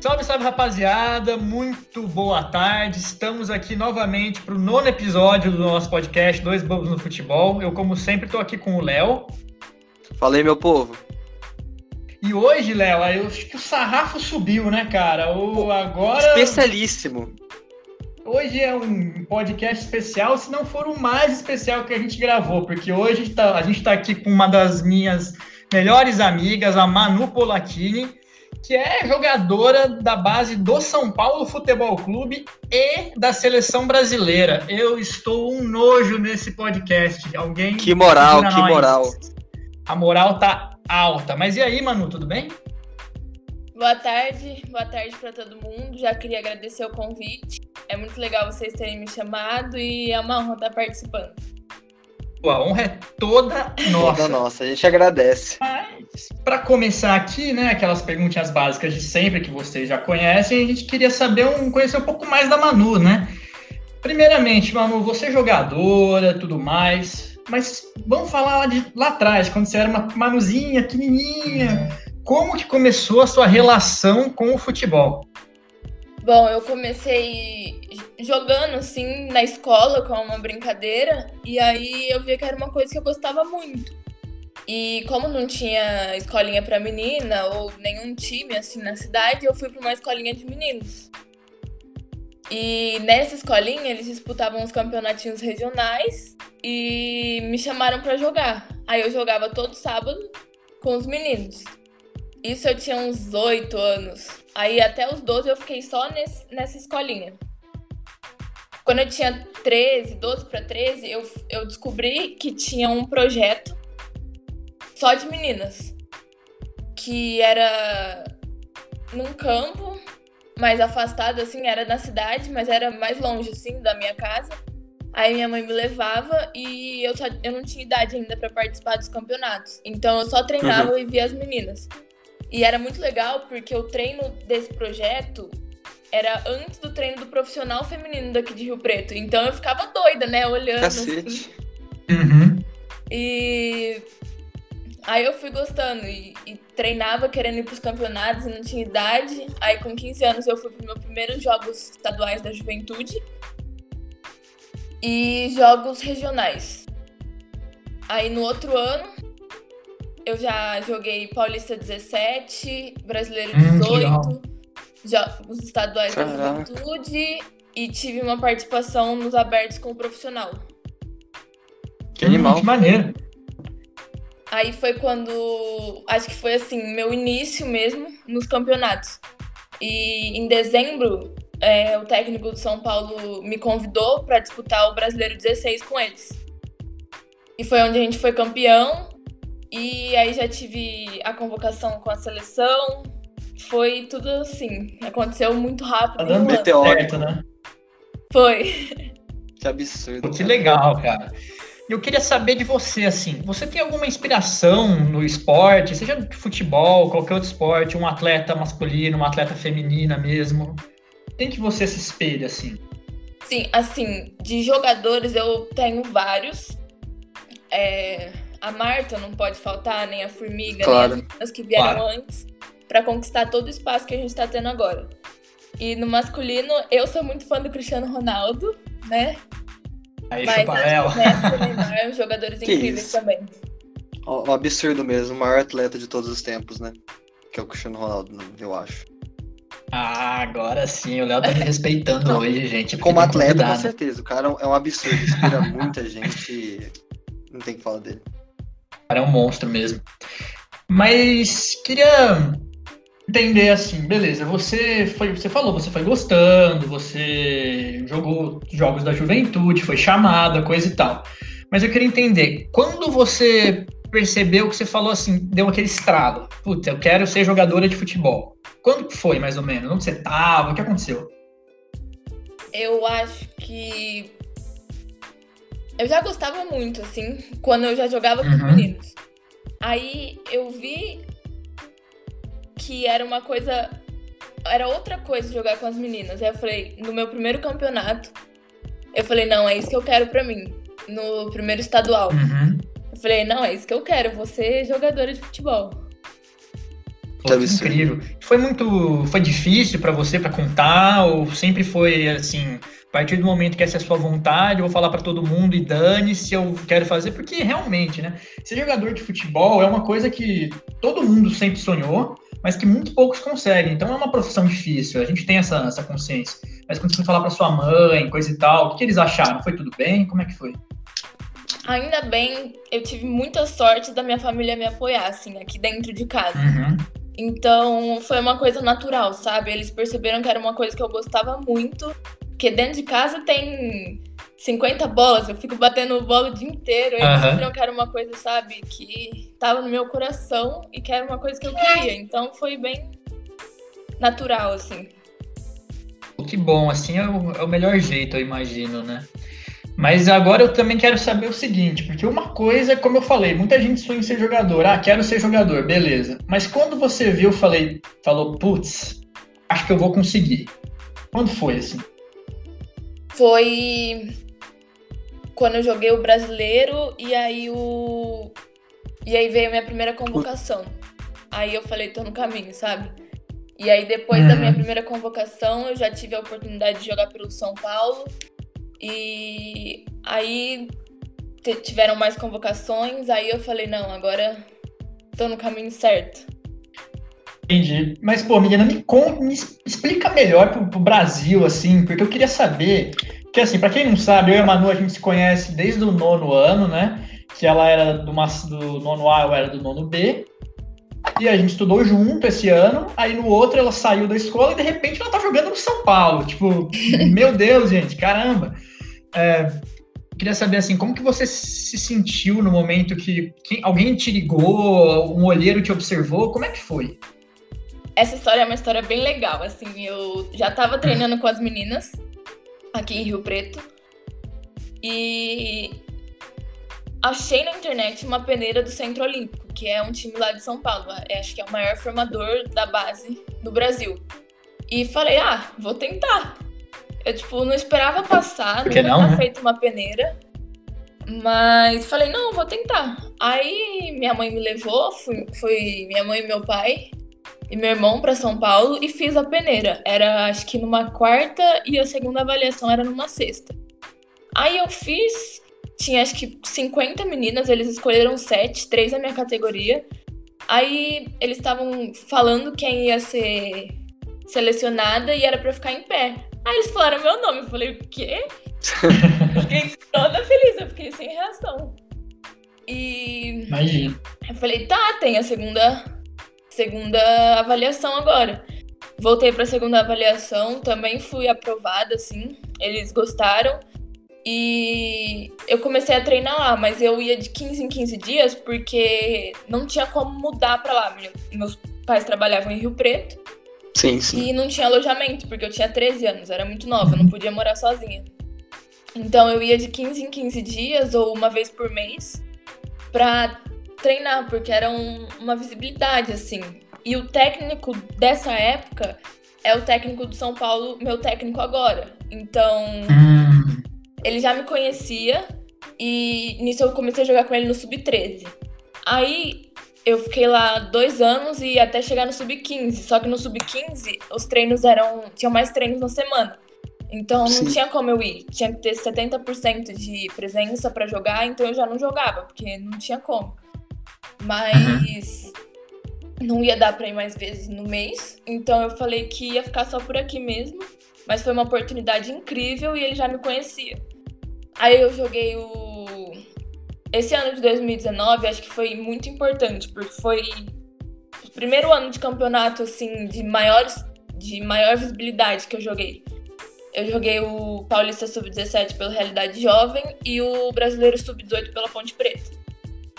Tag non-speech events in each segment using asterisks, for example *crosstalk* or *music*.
Salve, salve rapaziada, muito boa tarde. Estamos aqui novamente para o nono episódio do nosso podcast Dois Bobos no Futebol. Eu, como sempre, estou aqui com o Léo. Falei, meu povo. E hoje, Léo, eu acho que o sarrafo subiu, né, cara? O agora. Especialíssimo. Hoje é um podcast especial, se não for o mais especial que a gente gravou, porque hoje tá, a gente está aqui com uma das minhas melhores amigas, a Manu Polatini que é jogadora da base do São Paulo Futebol Clube e da seleção brasileira. Eu estou um nojo nesse podcast. Alguém. Que moral, que moral. A moral tá alta. Mas e aí, Manu, tudo bem? Boa tarde, boa tarde para todo mundo. Já queria agradecer o convite. É muito legal vocês terem me chamado e é uma honra estar participando. A honra é toda nossa. Toda nossa, a gente agradece. Mas, para começar aqui, né, aquelas perguntinhas básicas de sempre que vocês já conhecem, a gente queria saber um, conhecer um pouco mais da Manu, né? Primeiramente, Manu, você é jogadora, tudo mais, mas vamos falar lá, de, lá atrás, quando você era uma Manuzinha, pequenininha, como que começou a sua relação com o futebol? Bom, eu comecei jogando assim na escola com uma brincadeira e aí eu vi que era uma coisa que eu gostava muito. E como não tinha escolinha para menina ou nenhum time assim na cidade, eu fui para uma escolinha de meninos. E nessa escolinha eles disputavam os campeonatinhos regionais e me chamaram para jogar. Aí eu jogava todo sábado com os meninos. Isso eu tinha uns oito anos. Aí até os 12 eu fiquei só nesse, nessa escolinha. Quando eu tinha 13, 12 para 13, eu, eu descobri que tinha um projeto só de meninas. Que era num campo mais afastado, assim, era na cidade, mas era mais longe, assim, da minha casa. Aí minha mãe me levava e eu, só, eu não tinha idade ainda para participar dos campeonatos. Então eu só treinava uhum. e via as meninas. E era muito legal porque o treino desse projeto era antes do treino do profissional feminino daqui de Rio Preto. Então eu ficava doida, né? Olhando Cacete. assim. Uhum. E aí eu fui gostando e, e, treinava querendo ir pros campeonatos e não tinha idade. Aí com 15 anos eu fui pro meu primeiros jogos estaduais da juventude e jogos regionais. Aí no outro ano eu já joguei Paulista 17, Brasileiro 18, hum, jogos estaduais da juventude e tive uma participação nos abertos com o profissional. Que animal. Que maneiro. Aí foi quando. Acho que foi assim, meu início mesmo nos campeonatos. E em dezembro, é, o técnico do São Paulo me convidou para disputar o Brasileiro 16 com eles. E foi onde a gente foi campeão. E aí já tive a convocação com a seleção. Foi tudo assim. Aconteceu muito rápido. Tá dando meteórico, né? Foi. Que absurdo. Que legal, cara. Eu queria saber de você, assim, você tem alguma inspiração no esporte, seja de futebol, qualquer outro esporte, um atleta masculino, uma atleta feminina mesmo? Tem que você se espelha, assim? Sim, assim, de jogadores eu tenho vários. É, a Marta não pode faltar, nem a Formiga, claro. nem as que vieram claro. antes, para conquistar todo o espaço que a gente está tendo agora. E no masculino, eu sou muito fã do Cristiano Ronaldo, né? Aí, Mas acho *laughs* que o Neymar, jogadores incríveis isso? também. Um absurdo mesmo, o maior atleta de todos os tempos, né? Que é o Cristiano Ronaldo, eu acho. Ah, agora sim, o Léo tá me respeitando hoje, gente. Como atleta, com certeza. O cara é um absurdo, inspira muita gente. Não tem que falar dele cara é um monstro mesmo. Mas queria entender assim, beleza, você foi, você falou, você foi gostando, você jogou jogos da juventude, foi chamada, coisa e tal. Mas eu queria entender, quando você percebeu que você falou assim, deu aquele estralo, putz, eu quero ser jogadora de futebol. Quando foi, mais ou menos? Onde você tava? O que aconteceu? Eu acho que eu já gostava muito, assim, quando eu já jogava com uhum. os meninos. Aí eu vi que era uma coisa. Era outra coisa jogar com as meninas. Aí eu falei, no meu primeiro campeonato, eu falei, não, é isso que eu quero pra mim. No primeiro estadual. Uhum. Eu falei, não, é isso que eu quero, vou ser jogadora de futebol. Pô, que incrível. Foi muito. Foi difícil para você para contar? Ou sempre foi assim, a partir do momento que essa é a sua vontade, eu vou falar para todo mundo e dane-se, eu quero fazer, porque realmente, né? Ser jogador de futebol é uma coisa que todo mundo sempre sonhou, mas que muito poucos conseguem. Então é uma profissão difícil, a gente tem essa, essa consciência. Mas quando você foi falar para sua mãe, coisa e tal, o que, que eles acharam? Foi tudo bem? Como é que foi? Ainda bem, eu tive muita sorte da minha família me apoiar, assim, aqui dentro de casa. Uhum. Então, foi uma coisa natural, sabe? Eles perceberam que era uma coisa que eu gostava muito. Porque dentro de casa tem 50 bolas, eu fico batendo bola o dia inteiro. Eles uhum. perceberam que era uma coisa, sabe, que tava no meu coração e que era uma coisa que eu queria. Então, foi bem natural, assim. Que bom, assim é o, é o melhor jeito, eu imagino, né? Mas agora eu também quero saber o seguinte, porque uma coisa, como eu falei, muita gente sonha em ser jogador. Ah, quero ser jogador, beleza. Mas quando você viu, falei, falou, putz, acho que eu vou conseguir. Quando foi assim? Foi quando eu joguei o brasileiro e aí o e aí veio a minha primeira convocação. Aí eu falei, tô no caminho, sabe? E aí depois uhum. da minha primeira convocação, eu já tive a oportunidade de jogar pelo São Paulo e aí tiveram mais convocações, aí eu falei, não, agora tô no caminho certo. Entendi. Mas, pô, menina, me, conta, me explica melhor pro, pro, Brasil, assim, porque eu queria saber que, assim, para quem não sabe, eu e a Manu, a gente se conhece desde o nono ano, né? Que ela era do, do nono A, eu era do nono B. E a gente estudou junto esse ano. Aí no outro ela saiu da escola e de repente ela tá jogando no São Paulo. Tipo, *laughs* meu Deus, gente, caramba. É, queria saber assim, como que você se sentiu no momento que, que alguém te ligou, um olheiro te observou? Como é que foi? Essa história é uma história bem legal. Assim, eu já estava treinando com as meninas aqui em Rio Preto e achei na internet uma peneira do Centro Olímpico, que é um time lá de São Paulo. É, acho que é o maior formador da base do Brasil. E falei, ah, vou tentar. Eu, tipo, não esperava passar, Porque nunca não, né? feito uma peneira. Mas falei, não, vou tentar. Aí minha mãe me levou, fui, fui minha mãe e meu pai e meu irmão para São Paulo e fiz a peneira. Era acho que numa quarta e a segunda avaliação era numa sexta. Aí eu fiz, tinha acho que 50 meninas, eles escolheram sete, três da minha categoria. Aí eles estavam falando quem ia ser selecionada e era para ficar em pé. Aí eles falaram meu nome. Eu falei, o quê? *laughs* fiquei toda feliz, eu fiquei sem reação. E. Imagina. Eu falei, tá, tem a segunda, segunda avaliação agora. Voltei pra segunda avaliação, também fui aprovada, assim. Eles gostaram. E eu comecei a treinar lá, mas eu ia de 15 em 15 dias porque não tinha como mudar pra lá. Meus pais trabalhavam em Rio Preto. Sim, sim. E não tinha alojamento, porque eu tinha 13 anos, era muito nova, não podia morar sozinha. Então eu ia de 15 em 15 dias ou uma vez por mês pra treinar, porque era um, uma visibilidade, assim. E o técnico dessa época é o técnico do São Paulo, meu técnico agora. Então, hum. ele já me conhecia e nisso eu comecei a jogar com ele no Sub-13. Aí eu fiquei lá dois anos e até chegar no sub-15. Só que no sub-15 os treinos eram. tinham mais treinos na semana. Então não tinha como eu ir. Tinha que ter 70% de presença para jogar, então eu já não jogava, porque não tinha como. Mas não ia dar pra ir mais vezes no mês. Então eu falei que ia ficar só por aqui mesmo. Mas foi uma oportunidade incrível e ele já me conhecia. Aí eu joguei o esse ano de 2019 acho que foi muito importante, porque foi o primeiro ano de campeonato assim de maiores de maior visibilidade que eu joguei. Eu joguei o Paulista Sub-17 pela Realidade Jovem e o Brasileiro Sub-18 pela Ponte Preta.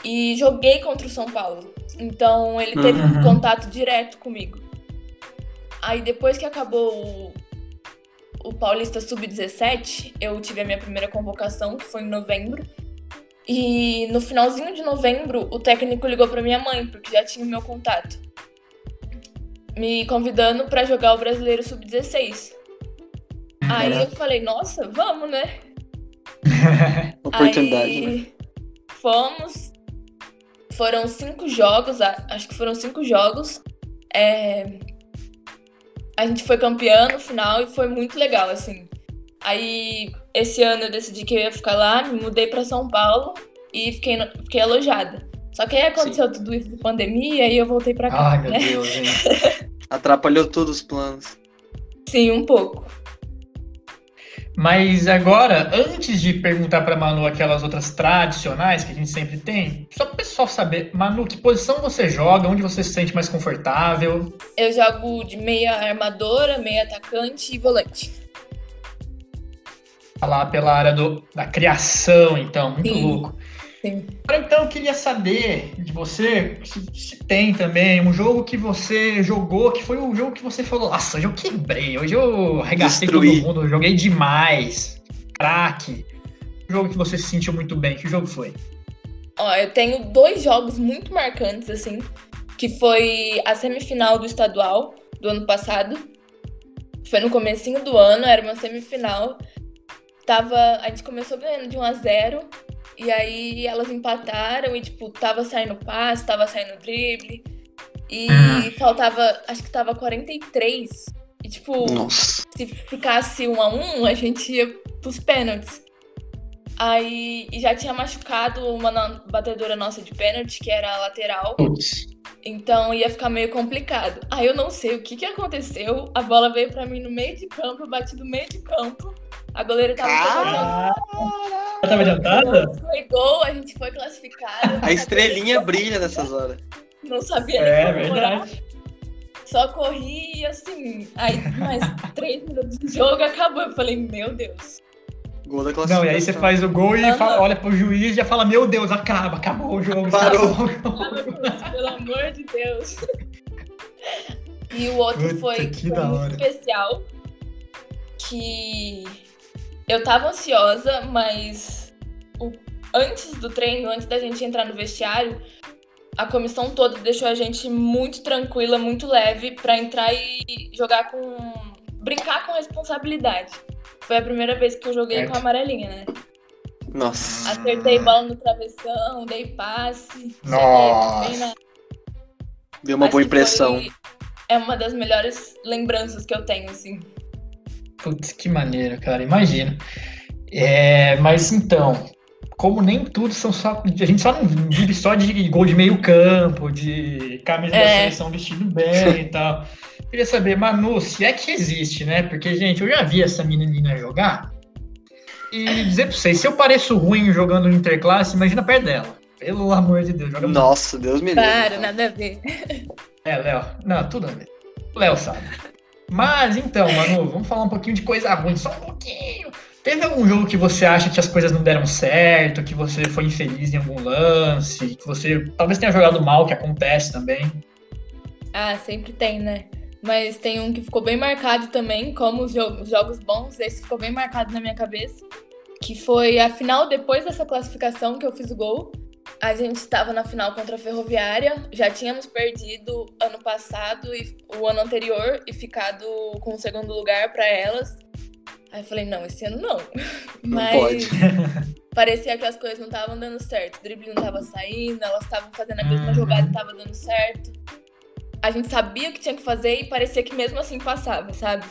E joguei contra o São Paulo. Então ele teve uhum. um contato direto comigo. Aí depois que acabou o, o Paulista Sub-17, eu tive a minha primeira convocação, que foi em novembro. E no finalzinho de novembro, o técnico ligou para minha mãe, porque já tinha o meu contato, me convidando para jogar o Brasileiro Sub-16. Aí eu falei, nossa, vamos, né? *laughs* Oportunidade. Aí né? fomos. Foram cinco jogos, acho que foram cinco jogos. é, a gente foi campeã no final e foi muito legal, assim. Aí, esse ano eu decidi que eu ia ficar lá, me mudei para São Paulo e fiquei, fiquei alojada. Só que aí aconteceu Sim. tudo isso de pandemia e eu voltei pra cá. Ai, meu né? Deus, gente. *laughs* Atrapalhou todos os planos. Sim, um pouco. Mas agora, antes de perguntar para Manu aquelas outras tradicionais que a gente sempre tem, só para o pessoal saber, Manu, que posição você joga, onde você se sente mais confortável? Eu jogo de meia armadora, meia atacante e volante. Falar pela área do, da criação, então, muito Sim. louco. Sim. Então, eu queria saber de você se, se, tem também um jogo que você jogou, que foi um jogo que você falou, nossa, hoje eu quebrei, hoje eu arregacei Destruí. todo mundo, joguei demais, craque. Um jogo que você se sentiu muito bem, que jogo foi? Ó, eu tenho dois jogos muito marcantes, assim, que foi a semifinal do estadual do ano passado. Foi no comecinho do ano, era uma semifinal. Tava, a gente começou ganhando de 1 a 0 e aí elas empataram e, tipo, tava saindo passe, tava saindo drible. E uhum. faltava, acho que tava 43. E, tipo, Nossa. se ficasse um a um, a gente ia pros pênaltis. Aí e já tinha machucado uma batedora nossa de pênalti, que era a lateral. Então ia ficar meio complicado. Aí eu não sei o que, que aconteceu. A bola veio para mim no meio de campo, eu bati no meio de campo. A goleira tava ah, tava adiantada? Foi gol, a gente foi classificado. A estrelinha brilha nessas horas. Não sabia É verdade. Só corri e assim, aí mais três minutos de jogo acabou. Eu falei, meu Deus. Gol da classificação. Não, e aí você faz o gol e fala, olha pro juiz e já fala, meu Deus, acaba, acabou o jogo. Parou. Pelo amor de Deus. E o outro Puta, foi, que foi muito especial. Que eu tava ansiosa, mas o- antes do treino, antes da gente entrar no vestiário, a comissão toda deixou a gente muito tranquila, muito leve pra entrar e jogar com. brincar com responsabilidade. Foi a primeira vez que eu joguei Certo. com a amarelinha, né? Nossa. Acertei bola no travessão, dei passe. Nossa. na- Deu uma Acho boa que foi- impressão. É uma das melhores lembranças que eu tenho, assim. Putz, que maneiro, cara, imagino. É, mas então, como nem tudo são só. A gente só não vive só de gol de meio campo, de camisa da É. seleção vestido bem e tal. Queria saber, Manu, se é que existe, né? Porque, gente, eu já vi essa menina jogar. E dizer pra vocês, se eu pareço ruim jogando no Interclasse, imagina perto dela. Pelo amor de Deus, joga muito. Nossa, Deus me livre. Para, nada a ver. É, Léo. Não, tudo a ver. Léo sabe. Mas então, Manu, vamos falar um pouquinho de coisa ruim, só um pouquinho. Teve algum jogo que você acha que as coisas não deram certo, que você foi infeliz em algum lance, que você talvez tenha jogado mal, que acontece também? Ah, sempre tem, né? Mas tem um que ficou bem marcado também, como os, jo- os jogos bons, esse ficou bem marcado na minha cabeça. Que foi a final depois dessa classificação que eu fiz o gol. A gente estava na final contra a Ferroviária, já tínhamos perdido ano passado e o ano anterior e ficado com o segundo lugar para elas. Aí eu falei, não, esse ano não. Não Mas *laughs* parecia que as coisas não estavam dando certo. O drible não tava saindo, elas estavam fazendo a mesma Uhum. jogada e tava dando certo. A gente sabia o que tinha que fazer e parecia que mesmo assim passava, sabe?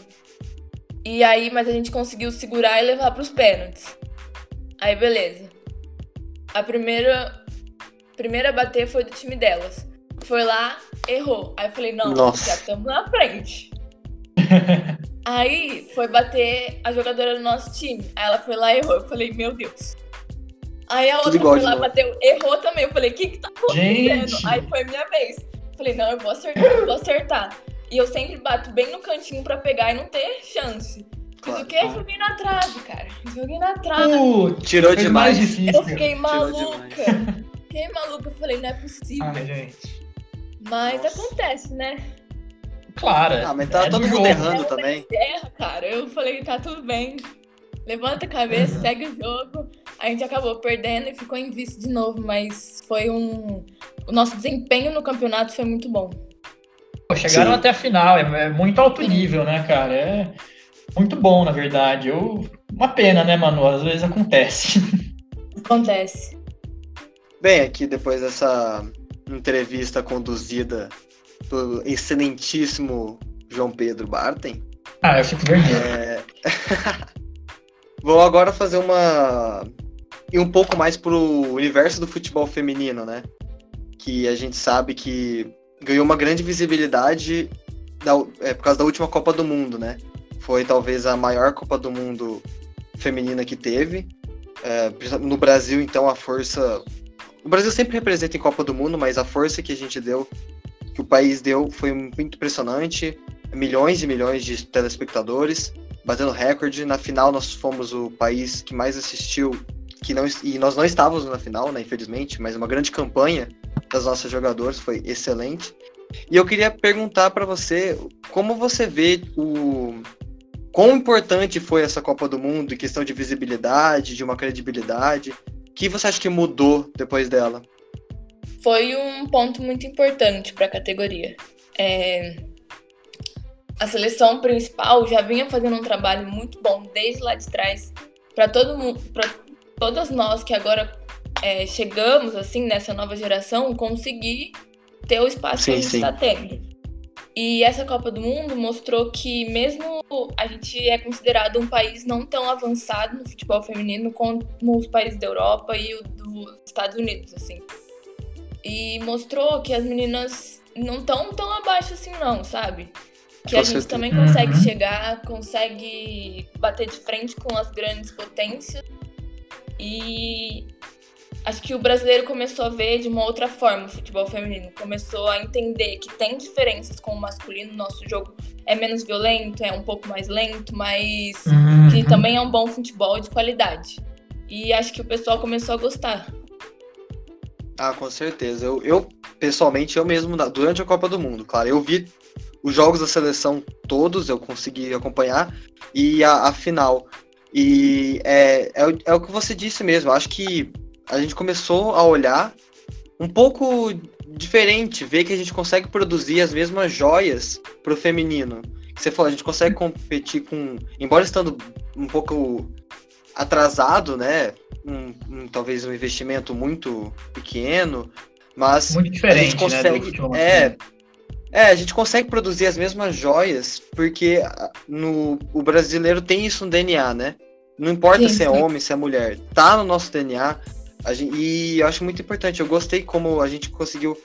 E aí, mas a gente conseguiu segurar e levar pros pênaltis. Aí, beleza. A primeira, primeira a bater foi do time delas. Foi lá, errou. Aí eu falei, não, Nossa. já estamos na frente. *laughs* Aí foi bater a jogadora do nosso time. Aí ela foi lá e errou. Eu falei, meu Deus. Aí a outra foi lá, novo. bateu, errou também. Eu falei, o que que tá acontecendo? Gente! Aí foi minha vez. Eu falei, não, eu vou acertar, eu vou acertar. E eu sempre bato bem no cantinho pra pegar e não ter chance. Fiz o quê? Joguei na trave, cara. Joguei na trave. Putz, Tirou demais. eu fiquei maluca. Fiquei maluca. Eu falei, não é possível. Ai, gente. Mas Nossa. acontece, né? Claro. Ah, mas tá é todo do mundo errando. Também. Serra, cara. Eu falei, tá tudo bem. Levanta a cabeça, Uhum. segue o jogo. A gente acabou perdendo e ficou em vice de novo, mas foi um. O nosso desempenho no campeonato foi muito bom. Pô, chegaram Sim. até a final, é, é muito alto nível, né, cara? É muito bom, na verdade. Eu... Uma pena, né, Manu? Às vezes acontece. *laughs* Acontece. Bem, aqui depois dessa entrevista conduzida pelo excelentíssimo João Pedro Bartem. Ah, eu fico vermelho. É... *laughs* Vou agora fazer uma. ir um pouco mais pro universo do futebol feminino, né? Que a gente sabe que ganhou uma grande visibilidade da... é, por causa da última Copa do Mundo, né? Foi talvez a maior Copa do Mundo feminina que teve. É, no Brasil, então, a força. O Brasil sempre representa em Copa do Mundo, mas a força que a gente deu, que o país deu, foi muito impressionante. Milhões e milhões de telespectadores, batendo recorde. Na final, nós fomos o país que mais assistiu, que não, e nós não estávamos na final, né, infelizmente, mas uma grande campanha das nossas jogadoras foi excelente. E eu queria perguntar para você como você vê o quão importante foi essa Copa do Mundo em questão de visibilidade, de uma credibilidade. O que você acha que mudou depois dela? Foi um ponto muito importante para a categoria. É... A seleção principal já vinha fazendo um trabalho muito bom desde lá de trás para todo mundo, para todas nós que agora é, chegamos assim nessa nova geração conseguir ter o espaço sim, que a gente está tendo. E essa Copa do Mundo mostrou que mesmo a gente é considerado um país não tão avançado no futebol feminino como os países da Europa e o dos Estados Unidos, assim. E mostrou que as meninas não estão tão abaixo assim não, sabe? Que a gente também consegue uhum. chegar, consegue bater de frente com as grandes potências. E acho que o brasileiro começou a ver de uma outra forma o futebol feminino. Começou a entender que tem diferenças com o masculino. Nosso jogo é menos violento, é um pouco mais lento, mas uhum. que também é um bom futebol de qualidade. E acho que o pessoal começou a gostar. Ah, com certeza. Eu, eu pessoalmente, eu mesmo, durante a Copa do Mundo, claro, eu vi os jogos da seleção todos, eu consegui acompanhar, e a, a final. E é, é, é, o que você disse mesmo, acho que a gente começou a olhar um pouco diferente, ver que a gente consegue produzir as mesmas joias pro feminino. Você falou, a gente consegue competir com, embora estando um pouco atrasado, né? Um, um, talvez um investimento muito pequeno, mas muito diferente, a gente né, consegue, né, é, é, a gente consegue produzir as mesmas joias porque no o brasileiro tem isso no DNA, né? Não importa sim, se é homem, se é mulher, tá no nosso DNA. Gente, e eu acho muito importante. Eu gostei como a gente conseguiu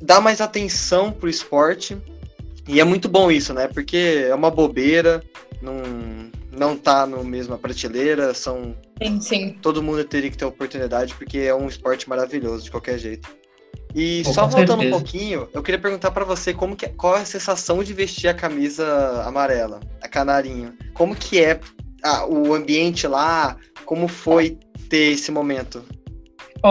dar mais atenção pro esporte. E é muito bom isso, né? Porque é uma bobeira, não, não tá na mesma prateleira, são. Sim, sim. Todo mundo teria que ter oportunidade, porque é um esporte maravilhoso de qualquer jeito. E Pô, só voltando certeza. um pouquinho, eu queria perguntar para você como que, é, qual é a sensação de vestir a camisa amarela, a canarinho. Como que é ah, o ambiente lá? Como foi ter esse momento?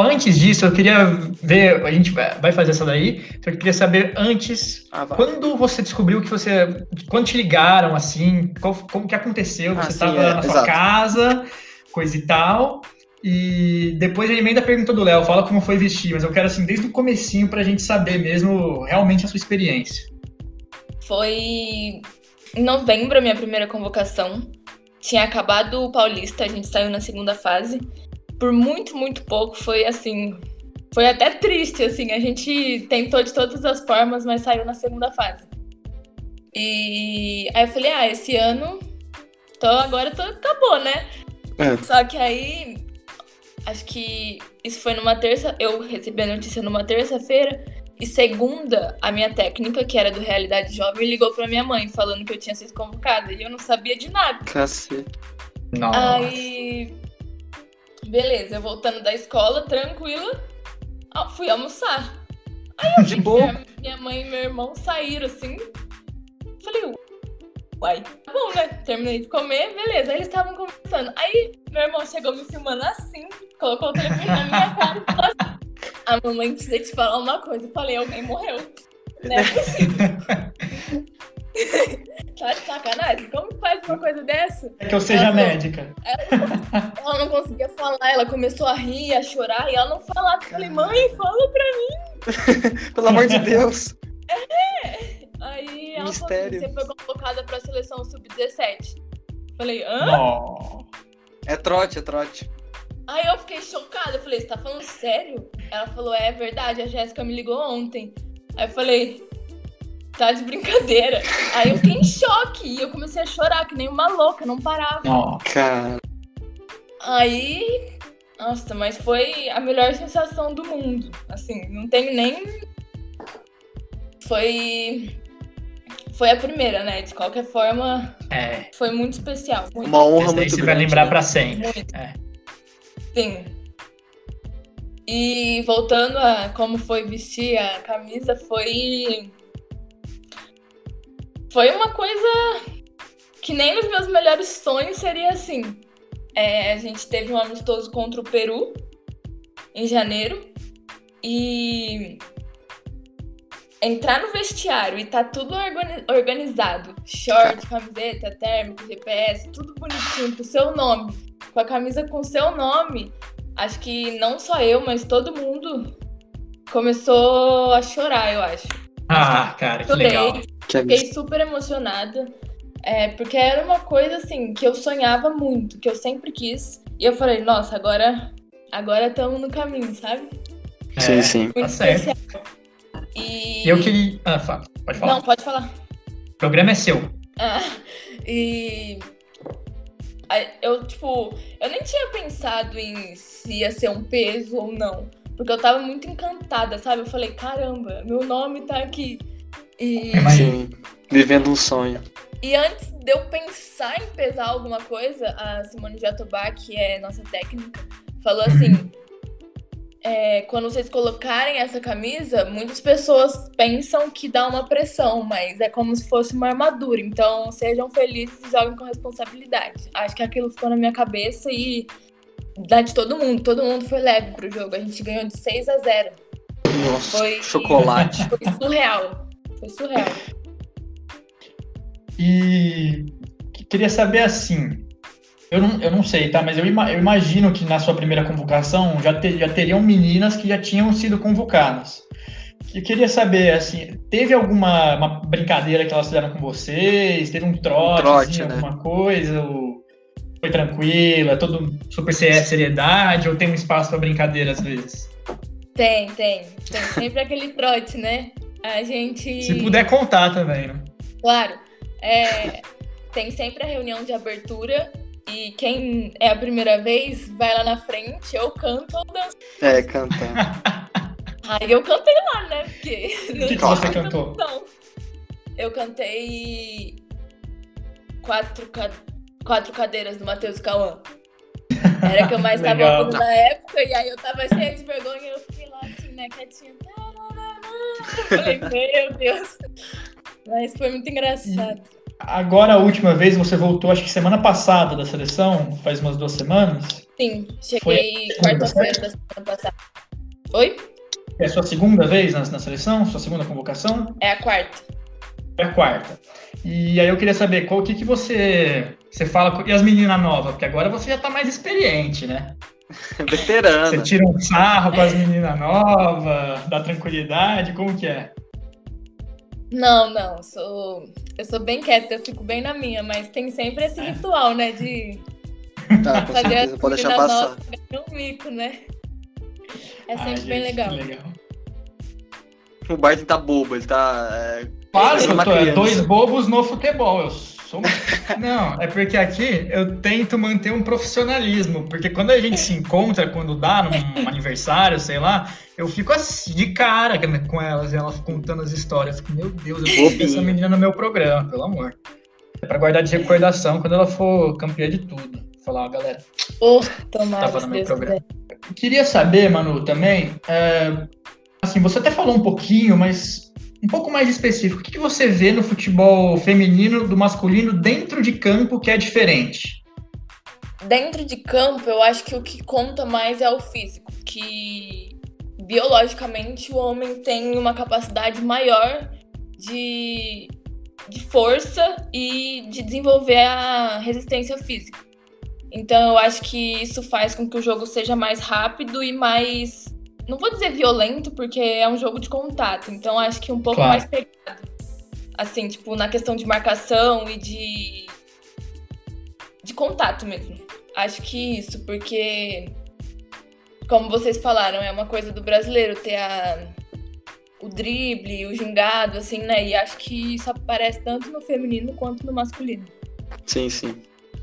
antes disso, eu queria ver, a gente vai fazer essa daí, eu queria saber antes, ah, quando você descobriu que você, quando te ligaram, assim, qual, como que aconteceu, ah, você estava é, na sua exato. casa, coisa e tal, e depois a emenda pergunta do Léo, fala como foi vestir, mas eu quero, assim, desde o comecinho pra gente saber mesmo realmente a sua experiência. Foi em novembro a minha primeira convocação, tinha acabado o Paulista, a gente saiu na segunda fase, por muito, muito pouco, foi assim. Foi até triste, assim. A gente tentou de todas as formas, mas saiu na segunda fase. E aí eu falei, ah, esse ano. Tô, agora tô, acabou, né? É. Só que aí. Acho que isso foi numa terça. Eu recebi a notícia numa terça-feira. E segunda, a minha técnica, que era do Realidade Jovem, ligou pra minha mãe falando que eu tinha sido convocada. E eu não sabia de nada. Cacete. Nossa. Aí Beleza, eu voltando da escola, tranquila, fui almoçar. Aí eu *laughs* vi que minha mãe e meu irmão saíram assim. Falei, uai, tá bom, né? Terminei de comer, beleza. Aí eles estavam conversando. Aí meu irmão chegou me filmando assim, colocou o telefone na minha *laughs* cara e falou assim: A mamãe precisa te falar uma coisa. Eu falei, alguém morreu. Não é possível. *laughs* tá de sacanagem? Como faz uma coisa dessa? É que eu seja ela médica. Ela, ela, não conseguia falar, ela começou a rir, a chorar, e ela não falava. Eu falei, mãe, fala pra mim. *laughs* Pelo amor de Deus. É. Aí ela Mistério. falou assim, você foi convocada pra seleção sub-17. Falei, hã? Oh. É trote, é trote. Aí eu fiquei chocada, eu falei, você tá falando sério? Ela falou, é verdade, a Jéssica me ligou ontem. Aí eu falei, Tá de brincadeira. Aí eu fiquei em choque e eu comecei a chorar, que nem uma louca, não parava. Ó, Cara, Aí. Nossa, mas foi a melhor sensação do mundo. Assim, não tenho nem. Foi. Foi a primeira, né? De qualquer forma, é. foi muito especial. Muito, uma honra Esse muito você grande. vai lembrar né? pra sempre. muito. É. Sim. E voltando a como foi vestir a camisa, foi. Foi uma coisa que nem nos meus melhores sonhos seria assim. É, a gente teve um amistoso contra o Peru em janeiro e entrar no vestiário e tá tudo organi- organizado, short, camiseta, térmico, GPS, tudo bonitinho com o seu nome, com a camisa com o seu nome. Acho que não só eu, mas todo mundo começou a chorar, eu acho. Ah, cara, que Chorei, legal. Que Fiquei super emocionada. É, porque era uma coisa assim que eu sonhava muito, que eu sempre quis. E eu falei, nossa, agora agora estamos no caminho, sabe? Sim, É, sim. Muito Tá certo. especial. E Eu queria. Ah, fala. Pode falar. Não, pode falar. O programa é seu. Ah, e eu, tipo, eu nem tinha pensado em se ia ser um peso ou não. Porque eu tava muito encantada, sabe? Eu falei, caramba, meu nome tá aqui. E, Imagina. Sim. Vivendo um sonho. e antes de eu pensar em pesar alguma coisa, a Simone Jatobá, que é nossa técnica, falou assim: é, quando vocês colocarem essa camisa, muitas pessoas pensam que dá uma pressão, mas é como se fosse uma armadura. Então sejam felizes e joguem com responsabilidade. Acho que aquilo ficou na minha cabeça e da de todo mundo. Todo mundo foi leve pro jogo. A gente ganhou de 6 a 0. Nossa, Foi- chocolate. *laughs* Foi surreal. Foi surreal. E que- queria saber assim. Eu não, eu não sei, tá? Mas eu, ima- eu imagino que na sua primeira convocação já, te- já teriam meninas que já tinham sido convocadas. Eu queria saber, assim, teve alguma uma brincadeira que elas fizeram com vocês? Teve um trote, trote, né? alguma coisa? Ou foi tranquila? Todo super se- seriedade? Ou tem um espaço para brincadeira às vezes? Tem, tem. Tem sempre aquele trote, né? A gente. Se puder contar também, né? Claro. É, tem sempre a reunião de abertura e quem é a primeira vez vai lá na frente, eu canto ou danço. É, cantando. *laughs* Aí eu cantei lá, né? Porque. *laughs* O que, que você cantou? Não. Eu cantei quatro, ca- quatro cadeiras do Matheus Cauã. Era que eu mais tava ouvindo na época, e aí eu tava cheia de vergonha e eu fiquei lá assim, né, quietinha. Eu falei, meu Deus. Mas foi muito engraçado. Agora, a última vez, você voltou, acho que semana passada da seleção, faz umas duas semanas. Sim, cheguei quarta-feira da semana passada. Oi? É a sua segunda vez na, na seleção? Sua segunda convocação? É a quarta. É a quarta. E aí eu queria saber qual o que, que você, você fala com. E as meninas novas? Porque agora você já tá mais experiente, né? *laughs* Você Veterana. tira um sarro com as meninas novas, dá tranquilidade, como que é? Não, não, sou. Eu sou bem quieta, eu fico bem na minha, mas tem sempre esse É. ritual, né? De Tá, com fazer certeza. as Pode deixar passar. ganhar um mico, né? É Ai, sempre gente, bem legal. legal. O Barton tá bobo, ele tá. é, eu uma tô, é dois bobos no futebol. Eu sou. *laughs* Não, é porque aqui eu tento manter um profissionalismo. Porque quando a gente se encontra, quando dá num aniversário, sei lá, eu fico assim, de cara com elas, e elas contando as histórias. Fico, meu Deus, eu vou ter essa menina no meu programa, pelo amor. É pra guardar de recordação quando ela for campeã de tudo. Falar, ó, galera, Oh, tomara, Tava no meu Deus programa. Queria saber, Manu, também, é, assim, você até falou um pouquinho, mas um pouco mais específico. O que que você vê no futebol feminino do masculino dentro de campo que é diferente? Dentro de campo, eu acho que o que conta mais é o físico, que biologicamente o homem tem uma capacidade maior de, de força e de desenvolver a resistência física. Então eu acho que isso faz com que o jogo seja mais rápido e mais. Não vou dizer violento, porque é um jogo de contato, então acho que um pouco Claro. mais pegado. Assim, tipo, na questão de marcação e de. de contato mesmo. Acho que isso, porque. Como vocês falaram, é uma coisa do brasileiro ter a, o drible, o gingado, assim, né? E acho que isso aparece tanto no feminino quanto no masculino. Sim, sim.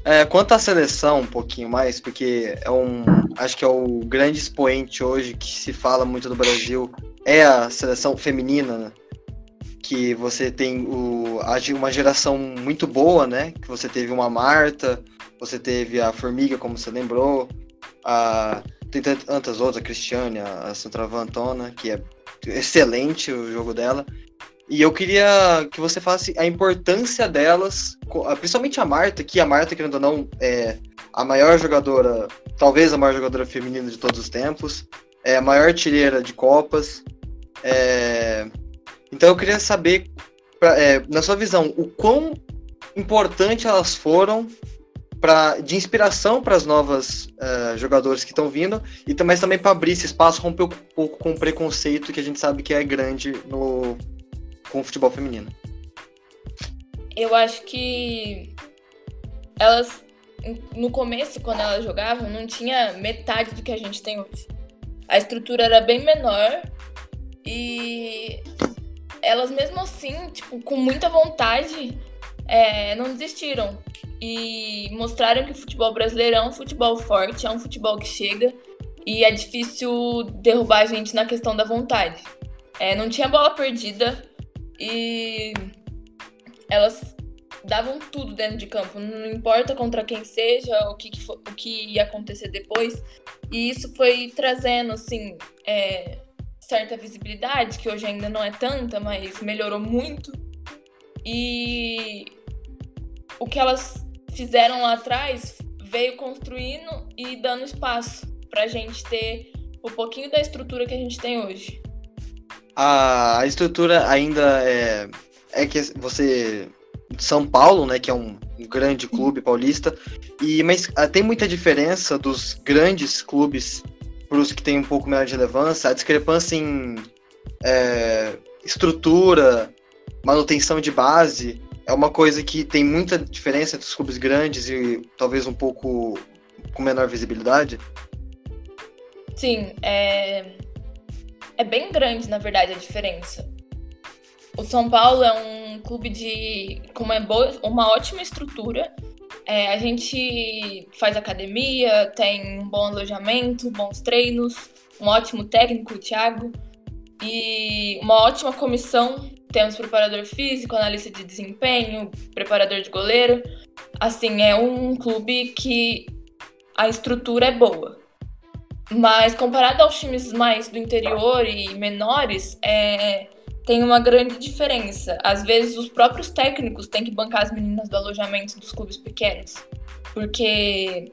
É, quanto à seleção, um pouquinho mais, porque é um. Acho que é o grande expoente hoje que se fala muito no Brasil, é a seleção feminina, né? Que você tem o, uma geração muito boa, né? Que você teve uma Marta, você teve a Formiga, como você lembrou, a, tem tantas outras, a Cristiane, a Centravantona, que é excelente o jogo dela. E eu queria que você falasse a importância delas, principalmente a Marta, que a Marta, querendo ou não, é a maior jogadora, talvez a maior jogadora feminina de todos os tempos, é a maior artilheira de Copas. É... Então eu queria saber, pra, é, na sua visão, o quão importante elas foram pra, de inspiração para as novas uh, que estão vindo, e mas também para abrir esse espaço, romper um pouco com o preconceito que a gente sabe que é grande no, com o futebol feminino. Eu acho que elas, no começo, quando elas jogavam, não tinha metade do que a gente tem hoje. A estrutura era bem menor e elas mesmo assim, tipo, com muita vontade, é, não desistiram e mostraram que o futebol brasileiro é um futebol forte, é um futebol que chega e é difícil derrubar a gente na questão da vontade. É, não tinha bola perdida e elas davam tudo dentro de campo, não importa contra quem seja, o que, o que ia acontecer depois. E isso foi trazendo, assim, é, certa visibilidade, que hoje ainda não é tanta, mas melhorou muito. E o que elas fizeram lá atrás veio construindo e dando espaço para a gente ter um pouquinho da estrutura que a gente tem hoje. A estrutura ainda é, é que você São Paulo, né, que é um grande clube paulista, e mas ah, tem muita diferença dos grandes clubes para os que têm um pouco menor de relevância, a discrepância em é, estrutura, manutenção de base é uma coisa que tem muita diferença entre os clubes grandes e talvez um pouco com menor visibilidade? Sim, é, é bem grande, na verdade, a diferença. O São Paulo é um clube de com uma, boa, uma ótima estrutura. É, a gente faz academia, tem um bom alojamento, bons treinos, um ótimo técnico, o Thiago, e uma ótima comissão temos preparador físico, analista de desempenho, preparador de goleiro. Assim, é um clube que a estrutura é boa. Mas comparado aos times mais do interior e menores, é, tem uma grande diferença. Às vezes os próprios técnicos têm que bancar as meninas do alojamento dos clubes pequenos. Porque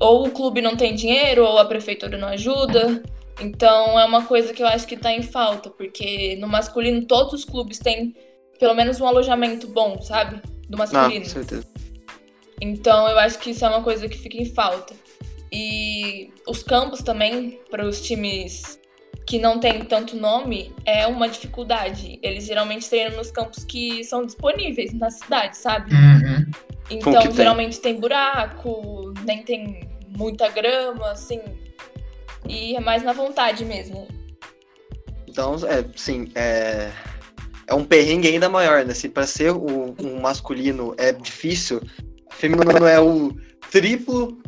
ou o clube não tem dinheiro, ou a prefeitura não ajuda. Então é uma coisa que eu acho que está em falta, porque no masculino todos os clubes têm pelo menos um alojamento bom, sabe? Do masculino. Ah, certeza. Então eu acho que isso é uma coisa que fica em falta. E os campos também, para os times que não têm tanto nome, é uma dificuldade. Eles geralmente treinam nos campos que são disponíveis na cidade, sabe? Uhum. Então, geralmente tem? tem buraco, nem tem muita grama, assim, e é mais na vontade mesmo. Então, é, sim, é, é um perrengue ainda maior, né? Se para ser o, um masculino é difícil, feminino é o triplo,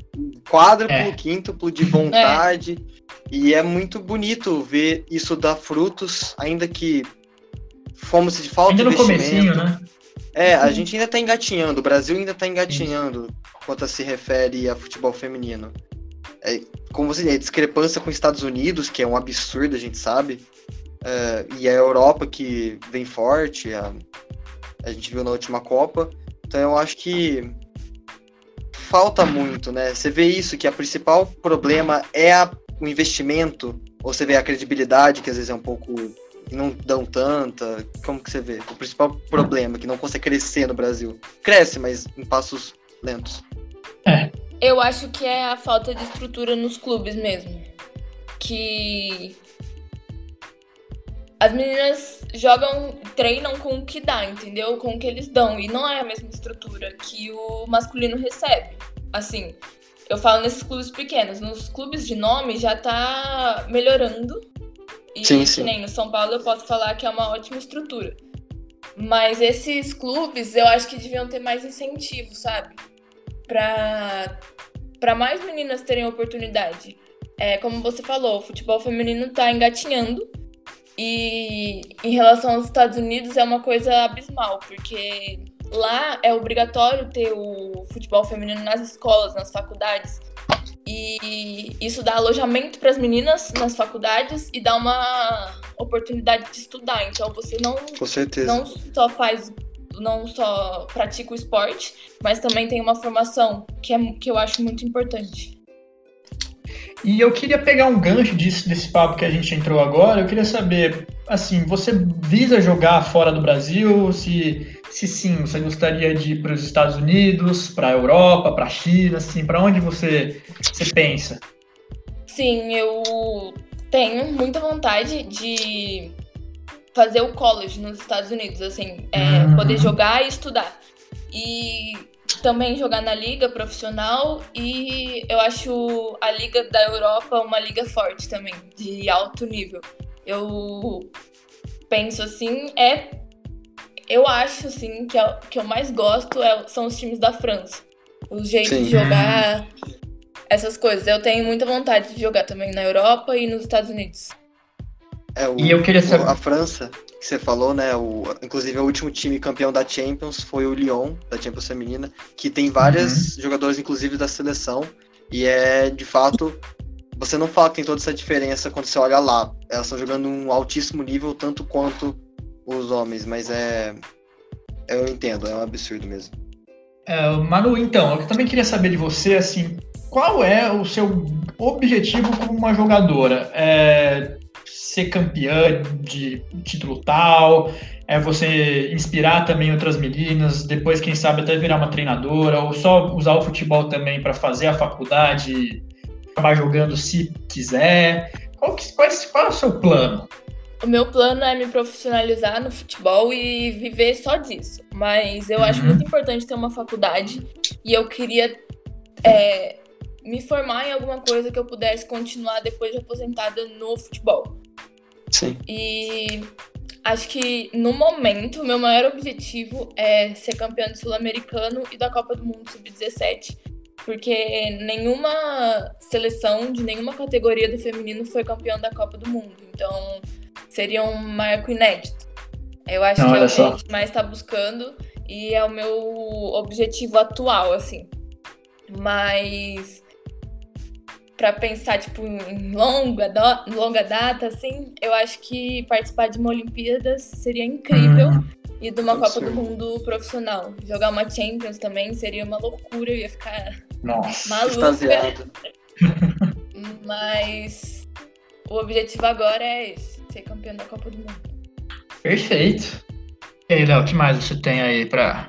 quádruplo, é. quíntuplo de vontade. É. E é muito bonito ver isso dar frutos, ainda que fomos de falta ainda de investimento. Né? É, a gente ainda está engatinhando, o Brasil ainda está engatinhando quanto a se refere a futebol feminino é, como você disse, discrepância com os Estados Unidos, que é um absurdo, a gente sabe, é, e a Europa que vem forte, a, a gente viu na última Copa. Então eu acho que falta muito, né? Você vê isso, que o principal problema é a, o investimento, ou você vê a credibilidade, que às vezes é um pouco. não dão tanta. Como que você vê? O principal problema, que não consegue crescer no Brasil. Cresce, mas em passos lentos. É, eu acho que é a falta de estrutura nos clubes mesmo. Que as meninas jogam, treinam com o que dá, entendeu? Com o que eles dão. E não é a mesma estrutura que o masculino recebe. Assim, eu falo nesses clubes pequenos. Nos clubes de nome já tá melhorando. E Sim, sim. nem no São Paulo eu posso falar que é uma ótima estrutura. Mas esses clubes eu acho que deviam ter mais incentivo, sabe? Pra, pra mais meninas terem oportunidade. É, como você falou, o futebol feminino tá engatinhando. E em relação aos Estados Unidos é uma coisa abismal, porque lá é obrigatório ter o futebol feminino nas escolas, nas faculdades. E isso dá alojamento para as meninas nas faculdades e dá uma oportunidade de estudar. Então você não, Com certeza. não só faz, não só pratica o esporte, mas também tem uma formação que, é, que eu acho muito importante. E eu queria pegar um gancho disso, desse papo que a gente entrou agora. Eu queria saber, assim, você visa jogar fora do Brasil? Se, se sim, você gostaria de ir para os Estados Unidos, para a Europa, para a China, assim, para onde você, você pensa? Sim, eu tenho muita vontade de fazer o college nos Estados Unidos, assim, é, Uhum. poder jogar e estudar. E também jogar na liga profissional e eu acho a liga da Europa uma liga forte também, de alto nível. Eu penso assim, é eu acho assim que o que eu mais gosto é- são os times da França. Os jeitos Sim. de jogar essas coisas. Eu tenho muita vontade de jogar também na Europa e nos Estados Unidos. É, o, E eu queria saber- A França, que você falou, né? O, inclusive, o último time campeão da Champions foi o Lyon, da Champions Feminina, que tem várias Uhum. jogadores, inclusive, da seleção. E é, de fato, você não fala que tem toda essa diferença quando você olha lá. Elas estão jogando um altíssimo nível, tanto quanto os homens, mas é. Eu entendo, é um absurdo mesmo. É, Manu, então, eu também queria saber de você, assim, qual é o seu objetivo como uma jogadora? É ser campeã de título tal? É você inspirar também outras meninas, depois, quem sabe, até virar uma treinadora, ou só usar o futebol também para fazer a faculdade acabar jogando se quiser? Qual, que, qual, é- qual é o seu plano? O meu plano é me profissionalizar no futebol e viver só disso. Mas eu acho Uhum. muito importante ter uma faculdade e eu queria é, me formar em alguma coisa que eu pudesse continuar depois de aposentada no futebol. Sim. E acho que no momento, o meu maior objetivo é ser campeã do Sul-Americano e da Copa do Mundo Sub-17. Porque nenhuma seleção de nenhuma categoria do feminino foi campeã da Copa do Mundo. Então seria um marco inédito. Eu acho Não, que é o que só. a gente mais está buscando e é o meu objetivo atual, assim. Mas para pensar tipo em longa, do- longa data, assim, eu acho que participar de uma Olimpíadas seria incrível Hum, e de uma Copa do certeza. Mundo profissional. Jogar uma Champions também seria uma loucura, eu ia ficar nossa. maluca. Extasiado. *laughs* Mas o objetivo agora é esse, ser campeão da Copa do Mundo. Perfeito. E aí, Léo, o que mais você tem aí pra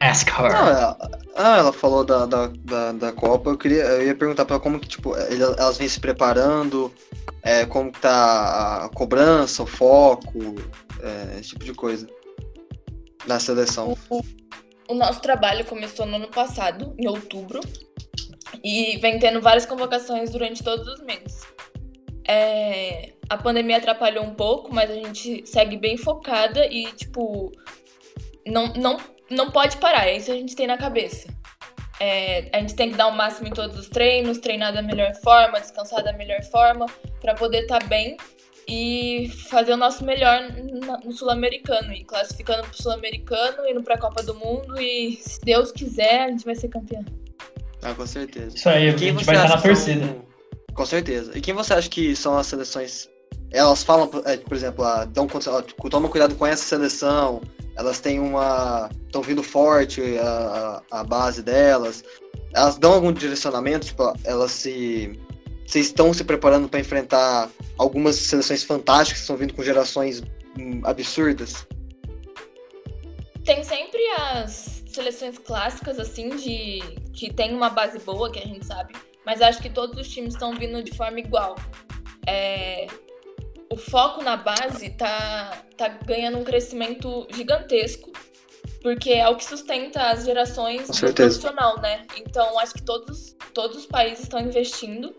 ask her? Não, ela, ah, ela falou da, da, da, da Copa. Eu, queria, eu ia perguntar pra ela como que, tipo, elas vêm se preparando, é, como que tá a cobrança, o foco, é, esse tipo de coisa. Na seleção. O, o nosso trabalho começou no ano passado, em outubro, e vem tendo várias convocações durante todos os meses. É, a pandemia atrapalhou um pouco, mas a gente segue bem focada e, tipo, não, não, não pode parar, é isso que a gente tem na cabeça. É, a gente tem que dar o máximo em todos os treinos, treinar da melhor forma, descansar da melhor forma, para poder estar bem e fazer o nosso melhor no Sul-Americano. E classificando pro Sul-Americano, indo pra Copa do Mundo e, se Deus quiser, a gente vai ser campeão. Ah, com certeza. Isso aí, a gente você vai estar acha na torcida. Com certeza. E quem você acha que são as seleções? Elas falam, é, por exemplo, ah, dão, tipo, toma cuidado com essa seleção. Elas têm uma. estão vindo forte a, a base delas. Elas dão algum direcionamento? Tipo, elas se. Vocês estão se preparando para enfrentar algumas seleções fantásticas que estão vindo com gerações hum, absurdas? Tem sempre as seleções clássicas, assim, de que tem uma base boa, que a gente sabe, mas acho que todos os times estão vindo de forma igual. É, foco na base tá, tá ganhando um crescimento gigantesco, porque é o que sustenta as gerações do profissional, né? Então, acho que todos, todos os países estão investindo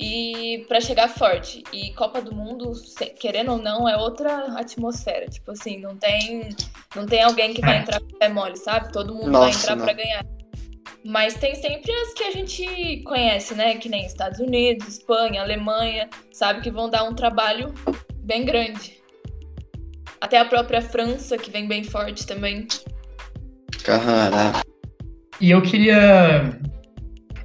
e para chegar forte. E Copa do Mundo, querendo ou não, é outra atmosfera. Tipo assim, não tem, não tem alguém que vai é. entrar com pé mole, sabe? Todo mundo Nossa, vai entrar para ganhar. Mas tem sempre as que a gente conhece, né? Que nem Estados Unidos, Espanha, Alemanha, sabe que vão dar um trabalho bem grande. Até a própria França, que vem bem forte também. Caraca. E eu queria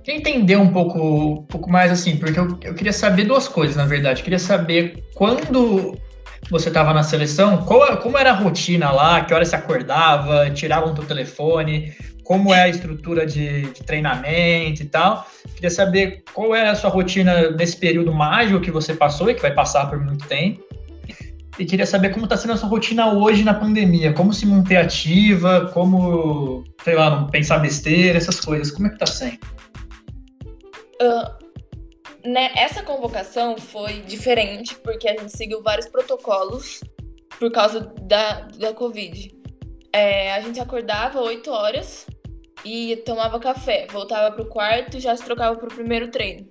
entender um pouco, um pouco mais assim, porque eu, eu queria saber duas coisas, na verdade. Eu queria saber quando você estava na seleção, qual, como era a rotina lá, que hora você acordava, tiravam teu telefone, como é a estrutura de, de, treinamento e tal. Queria saber qual é a sua rotina nesse período mágico que você passou e que vai passar por muito tempo. E queria saber como está sendo a sua rotina hoje na pandemia, como se manter ativa, como, sei lá, não pensar besteira, essas coisas. Como é que está sendo? Uh, né, essa convocação foi diferente porque a gente seguiu vários protocolos por causa da, da Covid. É, a gente acordava 8 horas e tomava café, voltava pro quarto e já se trocava pro primeiro treino.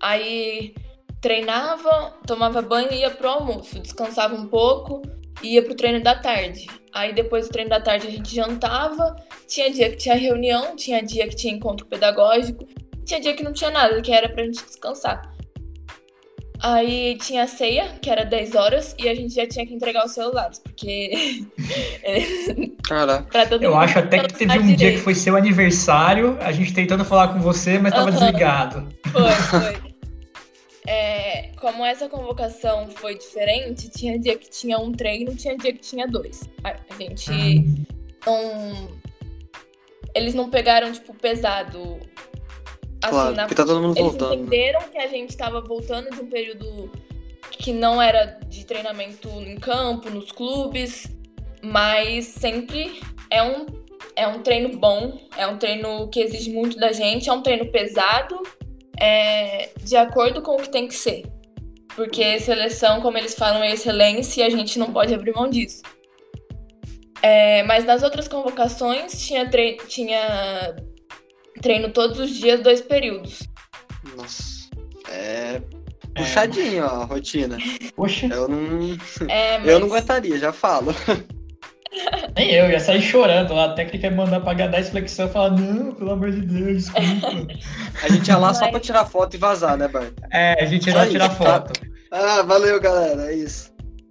Aí treinava, tomava banho e ia pro almoço, descansava um pouco e ia pro treino da tarde. Aí depois do treino da tarde a gente jantava, tinha dia que tinha reunião, tinha dia que tinha encontro pedagógico, tinha dia que não tinha nada, que era pra gente descansar. Aí tinha a ceia, que era 10 horas, e a gente já tinha que entregar os celulares, porque. *laughs* Caraca. Eu acho até que teve um direito. dia que foi seu aniversário, a gente tentando falar com você, mas tava desligado. Foi, *laughs* foi. É, como essa convocação foi diferente, tinha dia que tinha um treino, tinha dia que tinha dois. A, gente hum. não. Eles não pegaram, tipo, pesado Assim, claro, na... porque tá todo mundo eles voltando. Eles entenderam que a gente estava voltando de um período que não era de treinamento em campo, nos clubes, mas sempre é um, é um treino bom, é um treino que exige muito da gente, é um treino pesado, é, de acordo com o que tem que ser. Porque seleção, como eles falam, é excelência e a gente não pode abrir mão disso. É, mas nas outras convocações tinha, tinha Treino todos os dias, dois períodos. Nossa. É puxadinho, ó, a rotina. Poxa. Eu não. É, mas... *laughs* Eu não aguentaria, já falo. *laughs* Nem eu, ia sair chorando lá. A técnica é mandar pagar 10 flexão e falar, não, pelo amor de Deus, desculpa. a gente ia lá mas... só pra tirar foto e vazar, né, Bart? É, a gente ia lá tirar tá. foto. Ah, valeu, galera, é isso.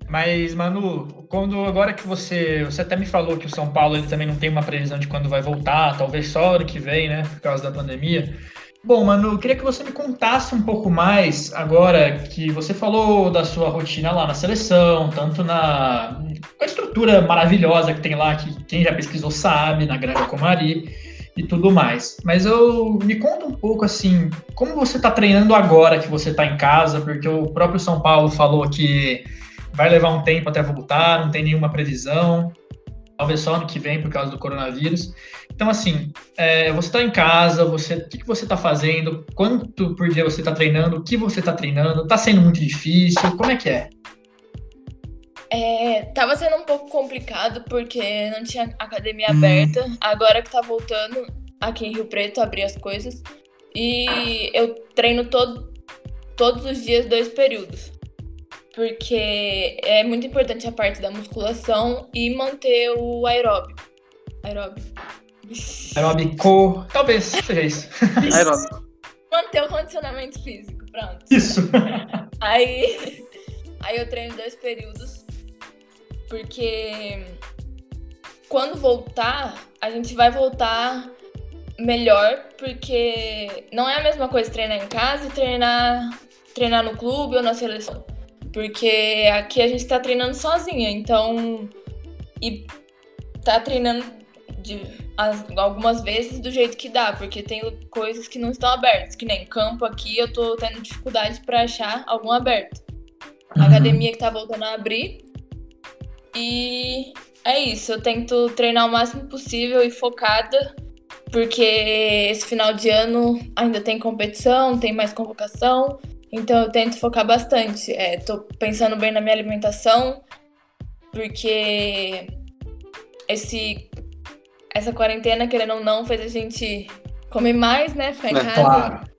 Mas, Manu, quando agora que você. Você até me falou que o São Paulo ele também não tem uma previsão de quando vai voltar, talvez só ano que vem, né? Por causa da pandemia. Bom, Manu, eu queria que você me contasse um pouco mais agora que você falou da sua rotina lá na seleção, tanto na com a estrutura maravilhosa que tem lá, que quem já pesquisou sabe, na Granja Comari e tudo mais. Mas eu me conta um pouco assim, como você está treinando agora que você está em casa, porque o próprio São Paulo falou que vai levar um tempo até voltar, não tem nenhuma previsão, talvez só ano que vem por causa do coronavírus. Então, assim, é, você está em casa, você, o que, que você está fazendo, quanto por dia você está treinando, o que você está treinando, está sendo muito difícil, como é que é? É, tava sendo um pouco complicado porque não tinha academia hum. aberta. Agora que tá voltando aqui em Rio Preto, abrir as coisas. E eu treino todo, todos os dias dois períodos porque é muito importante a parte da musculação e manter o aeróbico. Aeróbico. Aeróbico, talvez seja isso. *laughs* aeróbico. Manter o condicionamento físico, pronto. Isso. *laughs* Aí, aí eu treino dois períodos, porque quando voltar, a gente vai voltar melhor, porque não é a mesma coisa treinar em casa e treinar, treinar no clube ou na seleção. Porque aqui a gente tá treinando sozinha, então. E tá treinando de, as, algumas vezes do jeito que dá, porque tem coisas que não estão abertas, que nem campo aqui eu tô tendo dificuldade para achar algum aberto. Uhum. academia que tá voltando a abrir. E é isso, eu tento treinar o máximo possível e focada, porque esse final de ano ainda tem competição, tem mais convocação. Então eu tento focar bastante. É, tô pensando bem na minha alimentação, porque esse essa quarentena, querendo ou não, fez a gente comer mais, né? Ficar em é, casa. Claro.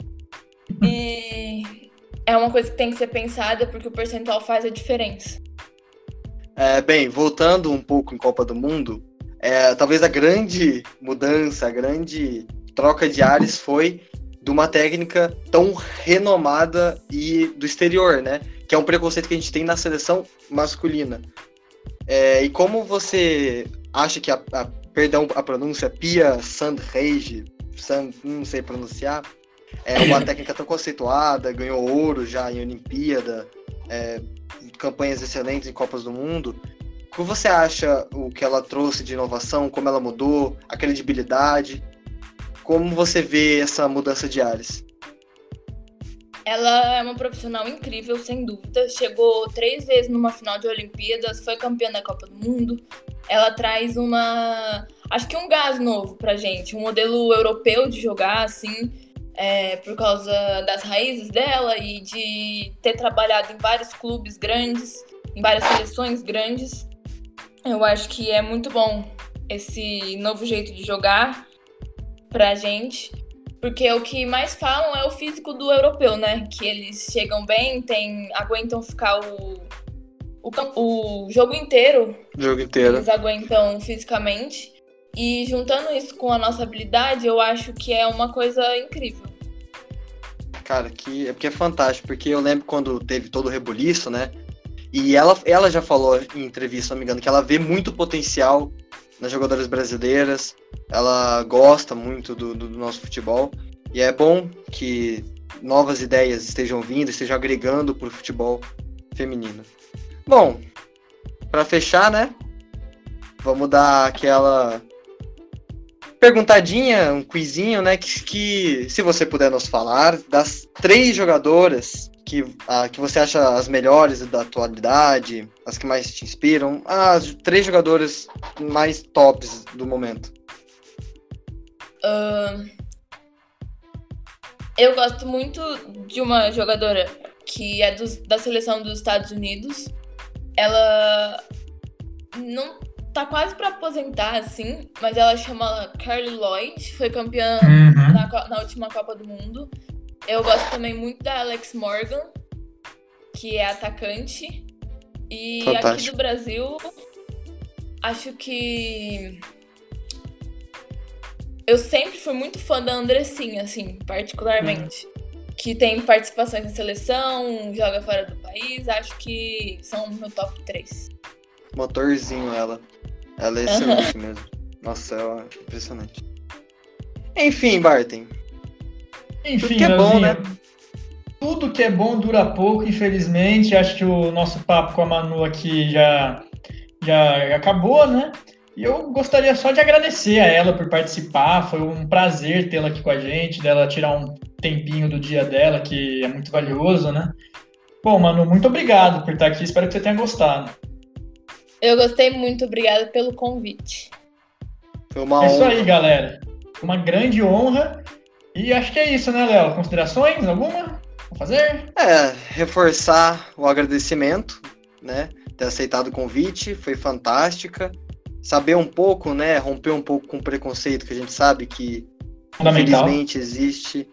E é uma coisa que tem que ser pensada porque o percentual faz a diferença. É, bem, voltando um pouco em Copa do Mundo, é, talvez a grande mudança, a grande troca de ares foi de uma técnica tão renomada e do exterior, né? Que é um preconceito que a gente tem na seleção masculina. É, e como você acha que a, a perdão a pronúncia Pia Sandhage, Sand, não sei pronunciar, é uma *coughs* técnica tão conceituada, ganhou ouro já em Olimpíada, é, campanhas excelentes em Copas do Mundo. O que você acha o que ela trouxe de inovação, como ela mudou, a credibilidade? Como você vê essa mudança de ares? Ela é uma profissional incrível, sem dúvida. Chegou três vezes numa final de Olimpíadas, foi campeã da Copa do Mundo. Ela traz uma. Acho que um gás novo pra gente, um modelo europeu de jogar, assim, é, por causa das raízes dela e de ter trabalhado em vários clubes grandes, em várias seleções grandes. Eu acho que é muito bom esse novo jeito de jogar pra gente. Porque o que mais falam é o físico do europeu, né? Que eles chegam bem, tem, aguentam ficar o, o, o jogo inteiro. O jogo inteiro. Eles aguentam fisicamente. E juntando isso com a nossa habilidade, eu acho que é uma coisa incrível. Cara, que é porque é fantástico, porque eu lembro quando teve todo o rebuliço, né? E ela, ela já falou em entrevista, se não me engano, que ela vê muito potencial nas jogadoras brasileiras, ela gosta muito do, do, nosso futebol e é bom que novas ideias estejam vindo, estejam agregando para o futebol feminino. Bom, para fechar, né? Vamos dar aquela perguntadinha, um quizinho, né? Que, que se você puder nos falar das três jogadoras que, ah, que você acha as melhores da atualidade, as que mais te inspiram, as três jogadoras mais tops do momento. Uh, eu gosto muito de uma jogadora que é dos, da seleção dos Estados Unidos. Ela não tá quase para aposentar, assim, mas ela chama Carly Lloyd, foi campeã uhum. na, na última Copa do Mundo. Eu gosto também muito da Alex Morgan, que é atacante. E Fantástico. aqui do Brasil, acho que. Eu sempre fui muito fã da Andressinha, assim, particularmente. Uhum. Que tem participações na seleção, joga fora do país. Acho que são meu top 3. Motorzinho ela. Ela é excelente mesmo. Nossa, ela é impressionante. Enfim, Barton. Enfim, que é bom, né? Tudo que é bom dura pouco, infelizmente. Acho que o nosso papo com a Manu aqui já, já acabou, né? E eu gostaria só de agradecer a ela por participar. Foi um prazer tê-la aqui com a gente, dela tirar um tempinho do dia dela, que é muito valioso, né? Bom, Manu, muito obrigado por estar aqui. Espero que você tenha gostado. Eu gostei muito, obrigada pelo convite. Foi uma é honra. isso aí, galera. Uma grande honra. E acho que é isso, né, Léo? Considerações alguma? Vou fazer? É, reforçar o agradecimento, né? Ter aceitado o convite, foi fantástica. Saber um pouco, né? Romper um pouco com o preconceito que a gente sabe que infelizmente existe.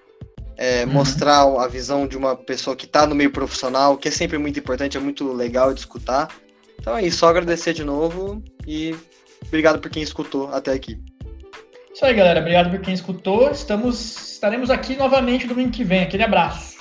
É, uhum. Mostrar a visão de uma pessoa que está no meio profissional, que é sempre muito importante, é muito legal de escutar. Então é isso, só agradecer de novo e obrigado por quem escutou até aqui. Isso aí, galera. Obrigado por quem escutou. Estamos, estaremos aqui novamente domingo que vem. Aquele abraço.